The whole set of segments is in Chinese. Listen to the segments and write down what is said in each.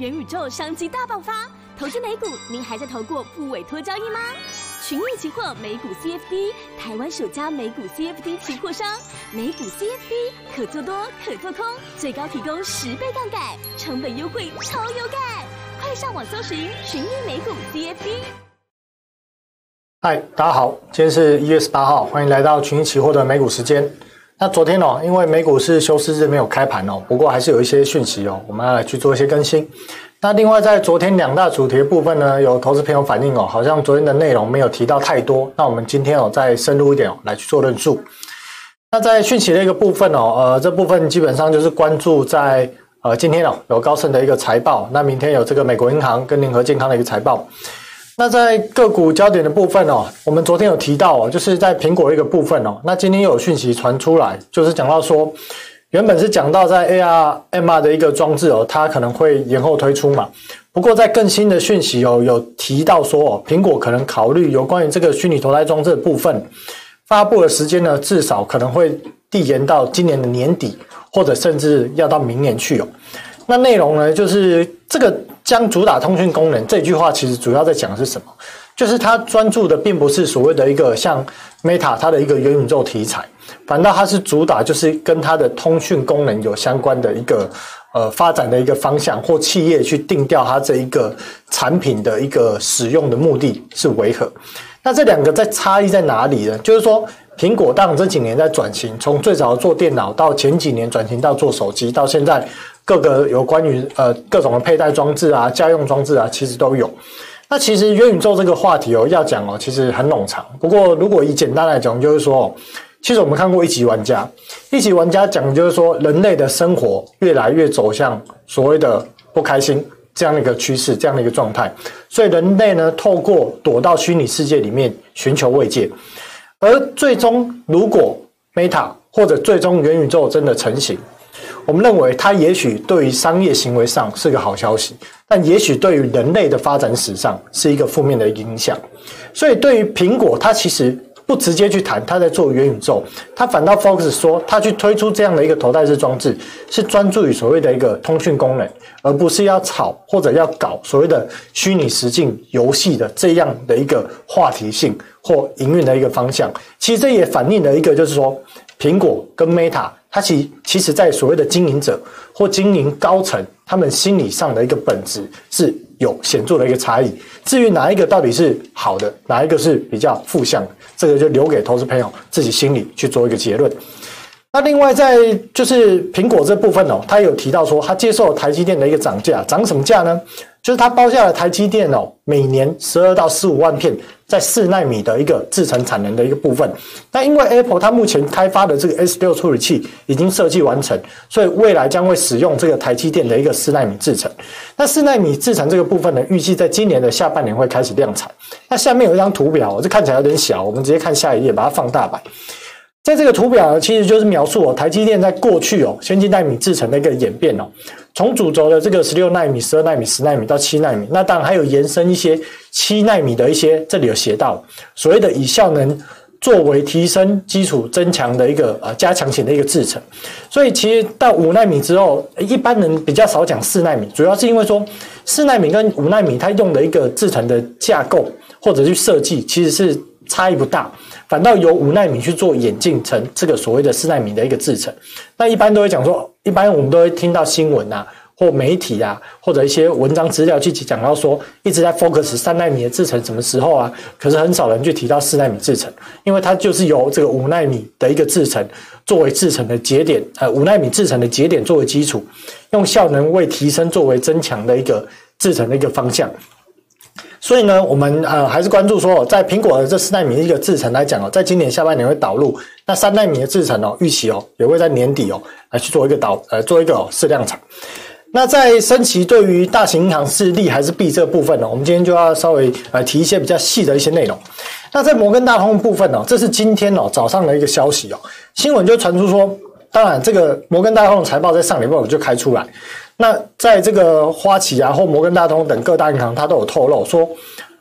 元宇宙商机大爆发，投资美股，您还在投过不委托交易吗？群益期货美股 CFD，台湾首家美股 CFD 期货商，美股 CFD 可做多可做空，最高提供十倍杠杆，成本优惠超有感，快上网搜寻群益美股 CFD。嗨，大家好，今天是一月十八号，欢迎来到群益期货的美股时间。那昨天哦，因为美股是休市日没有开盘哦，不过还是有一些讯息哦，我们要来去做一些更新。那另外在昨天两大主题部分呢，有投资朋友反映哦，好像昨天的内容没有提到太多。那我们今天哦再深入一点哦，来去做论述。那在讯息的一个部分哦，呃，这部分基本上就是关注在呃今天哦有高盛的一个财报，那明天有这个美国银行跟联合健康的一个财报。那在个股焦点的部分哦，我们昨天有提到哦，就是在苹果一个部分哦，那今天又有讯息传出来，就是讲到说，原本是讲到在 AR、MR 的一个装置哦，它可能会延后推出嘛。不过在更新的讯息哦，有提到说哦，苹果可能考虑有关于这个虚拟头戴装置的部分发布的时间呢，至少可能会递延到今年的年底，或者甚至要到明年去哦。那内容呢，就是这个将主打通讯功能这句话，其实主要在讲的是什么？就是它专注的并不是所谓的一个像 Meta 它的一个元宇宙题材，反倒它是主打就是跟它的通讯功能有相关的一个呃发展的一个方向，或企业去定调它这一个产品的一个使用的目的是为何？那这两个在差异在哪里呢？就是说。苹果当这几年在转型，从最早做电脑到前几年转型到做手机，到现在各个有关于呃各种的佩戴装置啊、家用装置啊，其实都有。那其实元宇宙这个话题哦，要讲哦，其实很冗长。不过如果以简单来讲，就是说，其实我们看过一级玩家，一级玩家讲的就是说，人类的生活越来越走向所谓的不开心这样的一个趋势，这样的一个状态。所以人类呢，透过躲到虚拟世界里面寻求慰藉。而最终，如果 Meta 或者最终元宇宙真的成型，我们认为它也许对于商业行为上是个好消息，但也许对于人类的发展史上是一个负面的影响。所以，对于苹果，它其实。不直接去谈它在做元宇宙，它反倒 focus 说它去推出这样的一个头戴式装置，是专注于所谓的一个通讯功能，而不是要炒或者要搞所谓的虚拟实境游戏的这样的一个话题性或营运的一个方向。其实这也反映了一个，就是说苹果跟 Meta，它其其实在所谓的经营者或经营高层，他们心理上的一个本质是有显著的一个差异。至于哪一个到底是好的，哪一个是比较负向的？这个就留给投资朋友自己心里去做一个结论。那另外在就是苹果这部分哦，他有提到说，他接受台积电的一个涨价，涨什么价呢？就是他包下了台积电哦，每年十二到十五万片在四奈米的一个制程产能的一个部分。那因为 Apple 它目前开发的这个 S 六处理器已经设计完成，所以未来将会使用这个台积电的一个四奈米制程。那四奈米制程这个部分呢，预计在今年的下半年会开始量产。那下面有一张图表，这看起来有点小，我们直接看下一页，把它放大版。在这个图表呢，其实就是描述哦，台积电在过去哦，先进奈米制程的一个演变哦，从主轴的这个十六奈米、十二奈米、十奈米到七奈米，那当然还有延伸一些七奈米的一些，这里有写到所谓的以效能作为提升基础增强的一个呃加强型的一个制程，所以其实到五奈米之后，一般人比较少讲四奈米，主要是因为说四奈米跟五奈米它用的一个制程的架构或者去设计其实是差异不大。反倒由五纳米去做演进成这个所谓的四纳米的一个制程，那一般都会讲说，一般我们都会听到新闻啊，或媒体啊，或者一些文章资料去讲到说，一直在 focus 三纳米的制程什么时候啊？可是很少人去提到四纳米制程，因为它就是由这个五纳米的一个制程作为制程的节点，呃，五纳米制程的节点作为基础，用效能为提升作为增强的一个制程的一个方向。所以呢，我们呃还是关注说，在苹果的这四奈米一个制程来讲哦，在今年下半年会导入，那三奈米的制程哦，预期哦也会在年底哦来去做一个导呃做一个试量产。那在升旗对于大型银行是利还是弊这部分呢？我们今天就要稍微呃提一些比较细的一些内容。那在摩根大通的部分哦，这是今天哦早上的一个消息哦，新闻就传出说，当然这个摩根大通的财报在上礼拜五就开出来。那在这个花旗啊或摩根大通等各大银行，它都有透露说，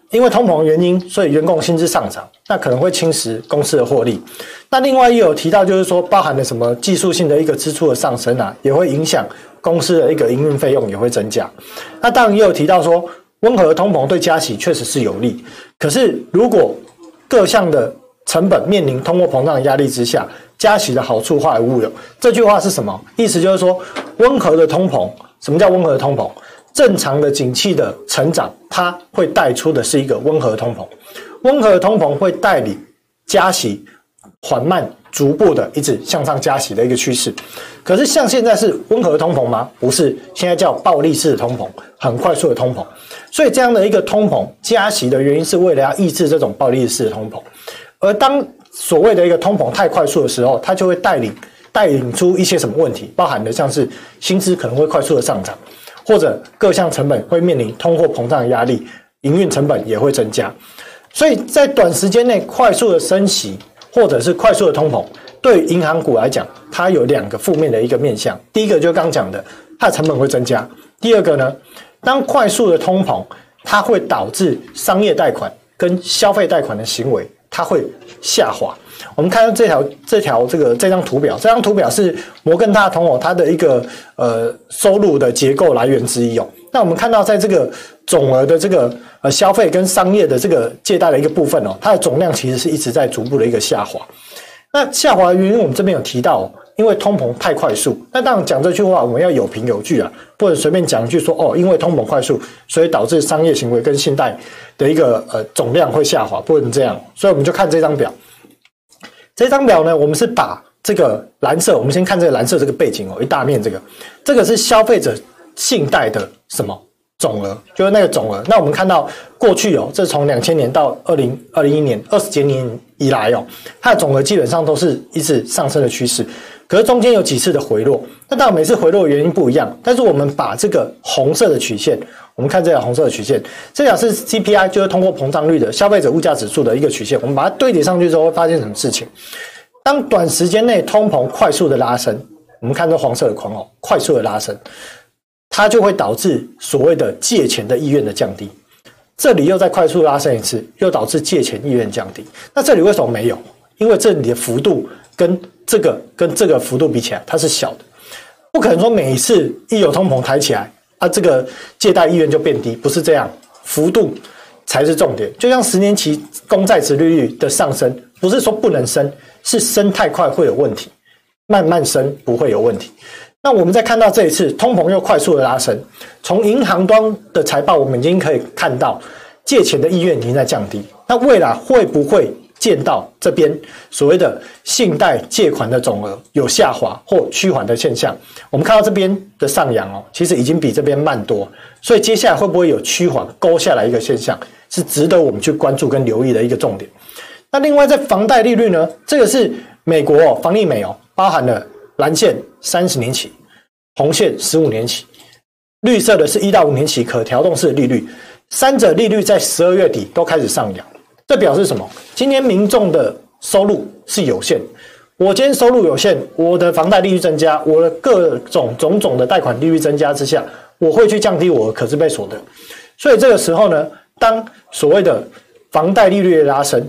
因为通膨原因，所以员工薪资上涨，那可能会侵蚀公司的获利。那另外也有提到，就是说包含了什么技术性的一个支出的上升啊，也会影响公司的一个营运费用也会增加。那当然也有提到说，温和的通膨对加息确实是有利，可是如果各项的成本面临通货膨胀的压力之下，加息的好处化为乌有。这句话是什么意思？就是说温和的通膨，什么叫温和通膨？正常的景气的成长，它会带出的是一个温和通膨。温和通膨会带领加息缓慢、逐步的一直向上加息的一个趋势。可是像现在是温和通膨吗？不是，现在叫暴力式的通膨，很快速的通膨。所以这样的一个通膨加息的原因是为了要抑制这种暴力式的通膨。而当所谓的一个通膨太快速的时候，它就会带领带领出一些什么问题，包含的像是薪资可能会快速的上涨。或者各项成本会面临通货膨胀的压力，营运成本也会增加，所以在短时间内快速的升息或者是快速的通膨，对银行股来讲，它有两个负面的一个面向。第一个就刚讲的，它的成本会增加；第二个呢，当快速的通膨，它会导致商业贷款跟消费贷款的行为，它会下滑。我们看到这条这条这个这张图表，这张图表是摩根大通哦，它的一个呃收入的结构来源之一哦。那我们看到在这个总额的这个呃消费跟商业的这个借贷的一个部分哦，它的总量其实是一直在逐步的一个下滑。那下滑的原因我们这边有提到，因为通膨太快速。那当然讲这句话我们要有凭有据啊，不能随便讲一句说哦，因为通膨快速，所以导致商业行为跟信贷的一个呃总量会下滑，不能这样。所以我们就看这张表。这张表呢，我们是把这个蓝色，我们先看这个蓝色这个背景哦，一大面这个，这个是消费者信贷的什么总额，就是那个总额。那我们看到过去哦，这从两千年到二零二零一年二十几年以来哦，它的总额基本上都是一直上升的趋势。可是中间有几次的回落，那当然每次回落的原因不一样。但是我们把这个红色的曲线，我们看这条红色的曲线，这条是 CPI，就是通货膨胀率的消费者物价指数的一个曲线。我们把它堆叠上去之后，会发现什么事情？当短时间内通膨快速的拉升，我们看这黄色的框哦，快速的拉升，它就会导致所谓的借钱的意愿的降低。这里又再快速拉升一次，又导致借钱意愿降低。那这里为什么没有？因为这里的幅度跟这个跟这个幅度比起来，它是小的，不可能说每一次一有通膨抬起来啊，这个借贷意愿就变低，不是这样，幅度才是重点。就像十年期公债殖利率的上升，不是说不能升，是升太快会有问题，慢慢升不会有问题。那我们再看到这一次通膨又快速的拉升，从银行端的财报，我们已经可以看到借钱的意愿已经在降低。那未来会不会？见到这边所谓的信贷借款的总额有下滑或趋缓的现象，我们看到这边的上扬哦，其实已经比这边慢多，所以接下来会不会有趋缓勾下来一个现象，是值得我们去关注跟留意的一个重点。那另外在房贷利率呢，这个是美国哦，房利美哦，包含了蓝线三十年期，红线十五年期，绿色的是一到五年期可调动式利率，三者利率在十二月底都开始上扬。这表示什么？今年民众的收入是有限，我今天收入有限，我的房贷利率增加，我的各种种种的贷款利率增加之下，我会去降低我的可支配所得。所以这个时候呢，当所谓的房贷利率的拉升，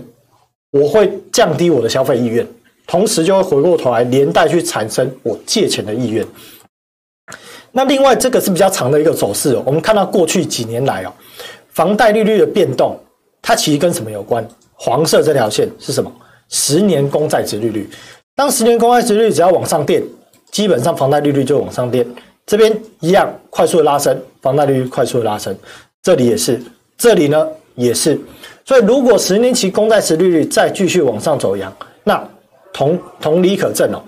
我会降低我的消费意愿，同时就会回过头来连带去产生我借钱的意愿。那另外这个是比较长的一个走势哦，我们看到过去几年来哦，房贷利率的变动。它其实跟什么有关？黄色这条线是什么？十年公债殖利率。当十年公债殖利率只要往上垫，基本上房贷利率就往上垫。这边一样快速的拉升，房贷利率快速的拉升。这里也是，这里呢也是。所以如果十年期公债殖利率再继续往上走扬，那同同理可证哦，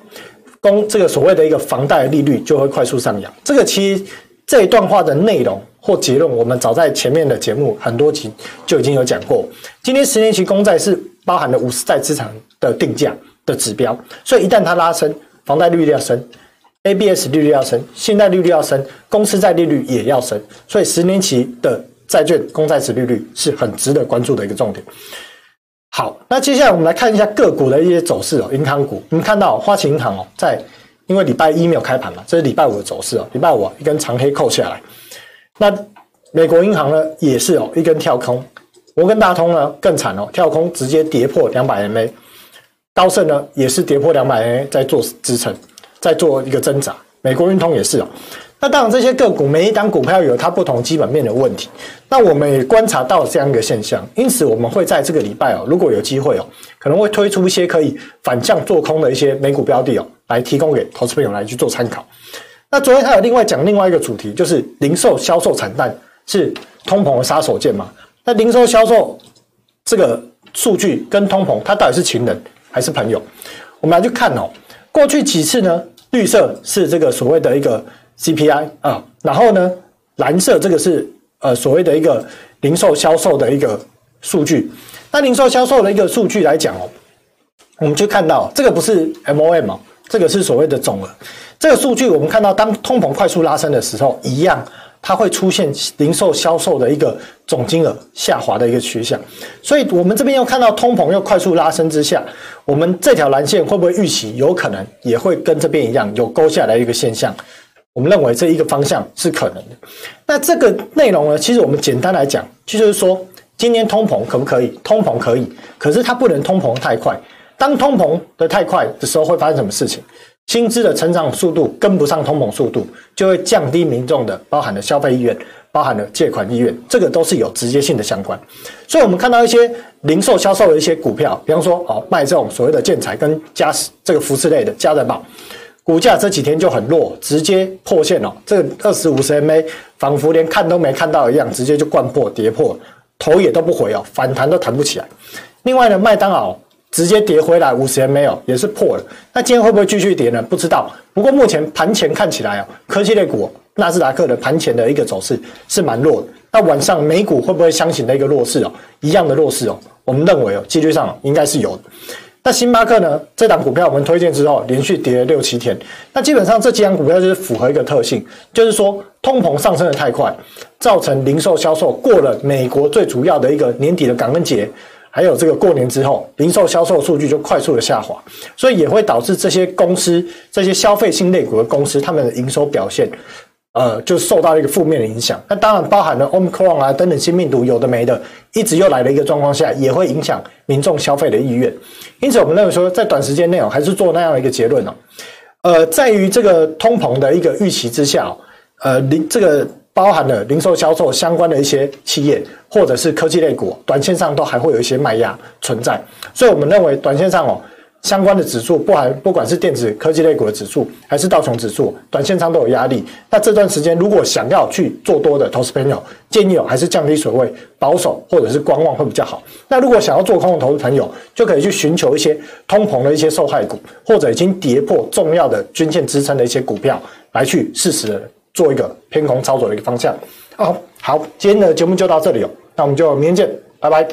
公这个所谓的一个房贷利率就会快速上扬。这个其实这一段话的内容。或结论，我们早在前面的节目很多集就已经有讲过。今天十年期公债是包含了五十债资产的定价的指标，所以一旦它拉升，房贷利率要升，ABS 利率要升，信贷利率要升，公司债利率也要升，所以十年期的债券公债殖利率是很值得关注的一个重点。好，那接下来我们来看一下个股的一些走势哦。银行股，你们看到花旗银行哦，在因为礼拜一没有开盘嘛，这是礼拜五的走势哦。礼拜五一根长黑扣下来。那美国银行呢，也是哦，一根跳空，摩根大通呢更惨哦，跳空直接跌破两百 MA，高盛呢也是跌破两百 MA 在做支撑，在做一个挣扎。美国运通也是哦。那当然，这些个股每一档股票有它不同基本面的问题。那我们也观察到这样一个现象，因此我们会在这个礼拜哦，如果有机会哦，可能会推出一些可以反向做空的一些美股标的哦，来提供给投资朋友来去做参考。那昨天还有另外讲另外一个主题，就是零售销售惨淡是通膨的杀手锏嘛？那零售销售这个数据跟通膨，它到底是情人还是朋友？我们来去看哦，过去几次呢，绿色是这个所谓的一个。CPI 啊，然后呢，蓝色这个是呃所谓的一个零售销售的一个数据。那零售销售的一个数据来讲哦，我们就看到这个不是 MOM 哦，这个是所谓的总额。这个数据我们看到，当通膨快速拉升的时候，一样它会出现零售销售的一个总金额下滑的一个趋向。所以，我们这边又看到通膨又快速拉升之下，我们这条蓝线会不会预期有可能也会跟这边一样有勾下来一个现象？我们认为这一个方向是可能的。那这个内容呢，其实我们简单来讲，就是说，今年通膨可不可以？通膨可以，可是它不能通膨太快。当通膨的太快的时候，会发生什么事情？薪资的成长速度跟不上通膨速度，就会降低民众的包含了消费意愿，包含了借款意愿，这个都是有直接性的相关。所以，我们看到一些零售销售的一些股票，比方说哦，卖这种所谓的建材跟家这个服饰类的家电宝。股价这几天就很弱，直接破线了。这个二十五十 MA 仿佛连看都没看到一样，直接就灌破跌破，头也都不回哦，反弹都弹不起来。另外呢，麦当劳直接跌回来五十元没有，也是破了。那今天会不会继续跌呢？不知道。不过目前盘前看起来哦，科技类股纳斯达克的盘前的一个走势是蛮弱的。那晚上美股会不会相形的一个弱势哦？一样的弱势哦？我们认为哦，几率上应该是有的。那星巴克呢？这档股票我们推荐之后，连续跌了六七天。那基本上这几档股票就是符合一个特性，就是说通膨上升的太快，造成零售销售过了美国最主要的一个年底的感恩节，还有这个过年之后，零售销售数据就快速的下滑，所以也会导致这些公司、这些消费性类股的公司，他们的营收表现。呃，就受到了一个负面的影响。那当然包含了 Omicron 啊等等新病毒有的没的，一直又来了一个状况下，也会影响民众消费的意愿。因此，我们认为说，在短时间内哦，还是做那样的一个结论哦。呃，在于这个通膨的一个预期之下，呃，零这个包含了零售销售相关的一些企业，或者是科技类股，短线上都还会有一些卖压存在。所以我们认为，短线上哦。相关的指数，不含不管是电子科技类股的指数，还是道琼指数，短线上都有压力。那这段时间，如果想要去做多的投资朋友，建议哦，还是降低水位，保守或者是观望会比较好。那如果想要做空的投资朋友，就可以去寻求一些通膨的一些受害股，或者已经跌破重要的均线支撑的一些股票，来去适时的做一个偏空操作的一个方向。好，好，今天的节目就到这里哦，那我们就明天见，拜拜。